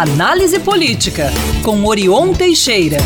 Análise Política, com Orion Teixeira.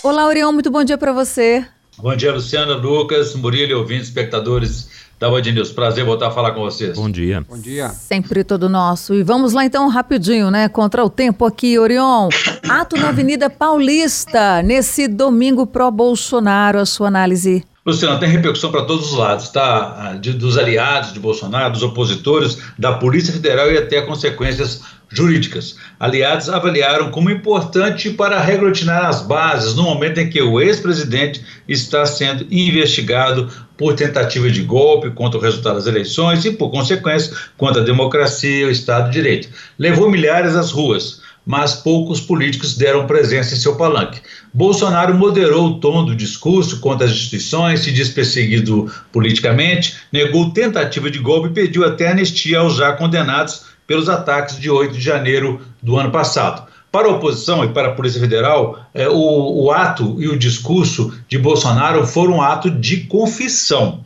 Olá, Orion, muito bom dia para você. Bom dia, Luciana, Lucas, Murilo, ouvintes, espectadores da Band News. Prazer voltar a falar com vocês. Bom dia. Bom dia. Sempre todo nosso. E vamos lá então rapidinho, né? Contra o tempo aqui, Orion. Ato na Avenida Paulista, nesse domingo pró-Bolsonaro, a sua análise. Luciano, tem repercussão para todos os lados, tá? De, dos aliados de Bolsonaro, dos opositores, da Polícia Federal e até consequências jurídicas. Aliados avaliaram como importante para reglutinar as bases no momento em que o ex-presidente está sendo investigado por tentativa de golpe contra o resultado das eleições e, por consequência, contra a democracia e o Estado de Direito. Levou milhares às ruas mas poucos políticos deram presença em seu palanque. Bolsonaro moderou o tom do discurso contra as instituições, se diz perseguido politicamente, negou tentativa de golpe e pediu até anistia aos já condenados pelos ataques de 8 de janeiro do ano passado. Para a oposição e para a Polícia Federal, é, o, o ato e o discurso de Bolsonaro foram um ato de confissão.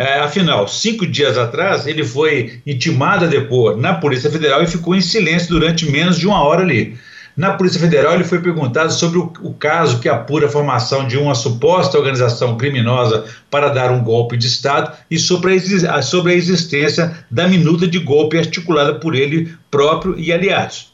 É, afinal, cinco dias atrás, ele foi intimado a depor na Polícia Federal e ficou em silêncio durante menos de uma hora ali. Na Polícia Federal, ele foi perguntado sobre o, o, caso que apura a formação de uma suposta organização criminosa para dar um golpe de Estado e sobre a, sobre a existência da minuta de golpe articulada por ele próprio e aliados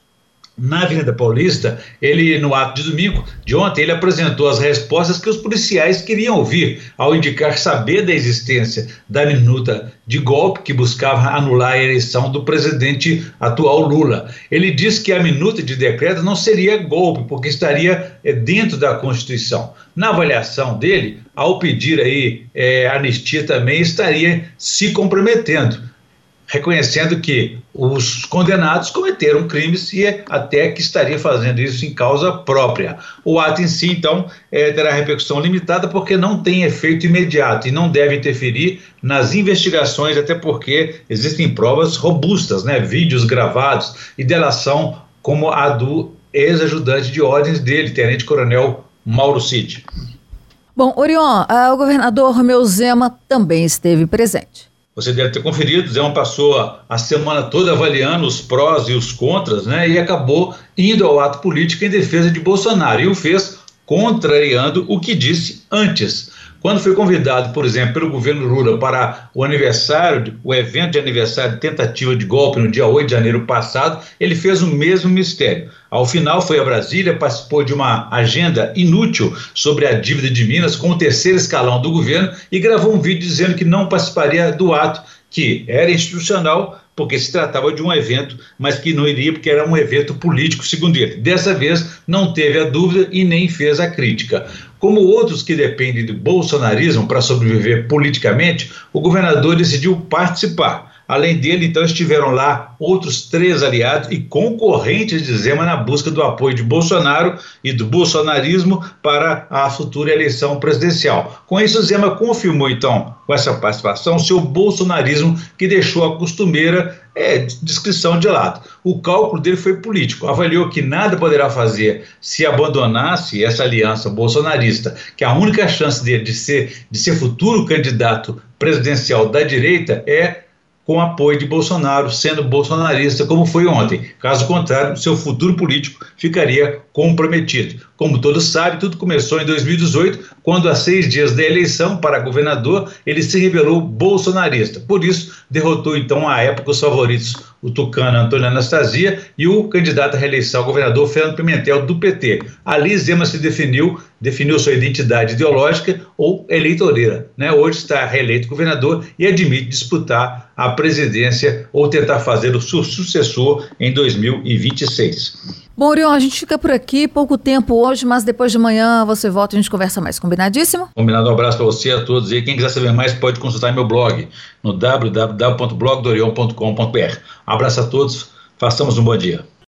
na Avenida Paulista, ele, no ato de domingo de ontem, ele apresentou as respostas que os policiais queriam ouvir, ao indicar saber da existência da minuta de golpe que buscava anular a eleição do presidente atual Lula. Ele disse que a minuta de decreto não seria golpe, porque estaria é, dentro da Constituição. Na avaliação dele, ao pedir aí é, anistia também estaria se comprometendo reconhecendo que os condenados cometeram crimes e até que estaria fazendo isso em causa própria. O ato em si, então, é, terá repercussão limitada porque não tem efeito imediato e não deve interferir nas investigações, até porque existem provas robustas, né, vídeos gravados e delação como a do ex-ajudante de ordens dele, tenente-coronel Mauro Cid. Bom, Orion, uh, o governador Romeu Zema também esteve presente. Você deve ter conferido, Zé passou a semana toda avaliando os prós e os contras, né? E acabou indo ao ato político em defesa de Bolsonaro. E o fez contrariando o que disse antes. Quando foi convidado, por exemplo, pelo governo Lula para o aniversário, o evento de aniversário de tentativa de golpe no dia 8 de janeiro passado, ele fez o mesmo mistério. Ao final, foi a Brasília, participou de uma agenda inútil sobre a dívida de Minas com o terceiro escalão do governo e gravou um vídeo dizendo que não participaria do ato, que era institucional, porque se tratava de um evento, mas que não iria porque era um evento político, segundo ele. Dessa vez, não teve a dúvida e nem fez a crítica. Como outros que dependem do bolsonarismo para sobreviver politicamente, o governador decidiu participar. Além dele, então, estiveram lá outros três aliados e concorrentes de Zema na busca do apoio de Bolsonaro e do bolsonarismo para a futura eleição presidencial. Com isso, Zema confirmou, então, com essa participação, seu bolsonarismo que deixou a costumeira é, descrição de lado. O cálculo dele foi político. Avaliou que nada poderá fazer se abandonasse essa aliança bolsonarista, que a única chance dele de ser, de ser futuro candidato presidencial da direita é com apoio de Bolsonaro, sendo bolsonarista, como foi ontem. Caso contrário, seu futuro político ficaria comprometido. Como todos sabem, tudo começou em 2018, quando, a seis dias da eleição para governador, ele se revelou bolsonarista. Por isso, derrotou então à época os favoritos, o tucano Antônio Anastasia e o candidato à reeleição, governador Fernando Pimentel, do PT. Ali, Zema se definiu, definiu sua identidade ideológica ou eleitoreira. Né? Hoje está reeleito governador e admite disputar a presidência ou tentar fazer o seu sucessor em 2026. Bom, Orion, a gente fica por aqui, pouco tempo hoje, mas depois de manhã você volta e a gente conversa mais. Combinadíssimo? Combinado, um abraço para você a todos. E quem quiser saber mais pode consultar meu blog no www.blogdorion.com.br. Abraço a todos, façamos um bom dia.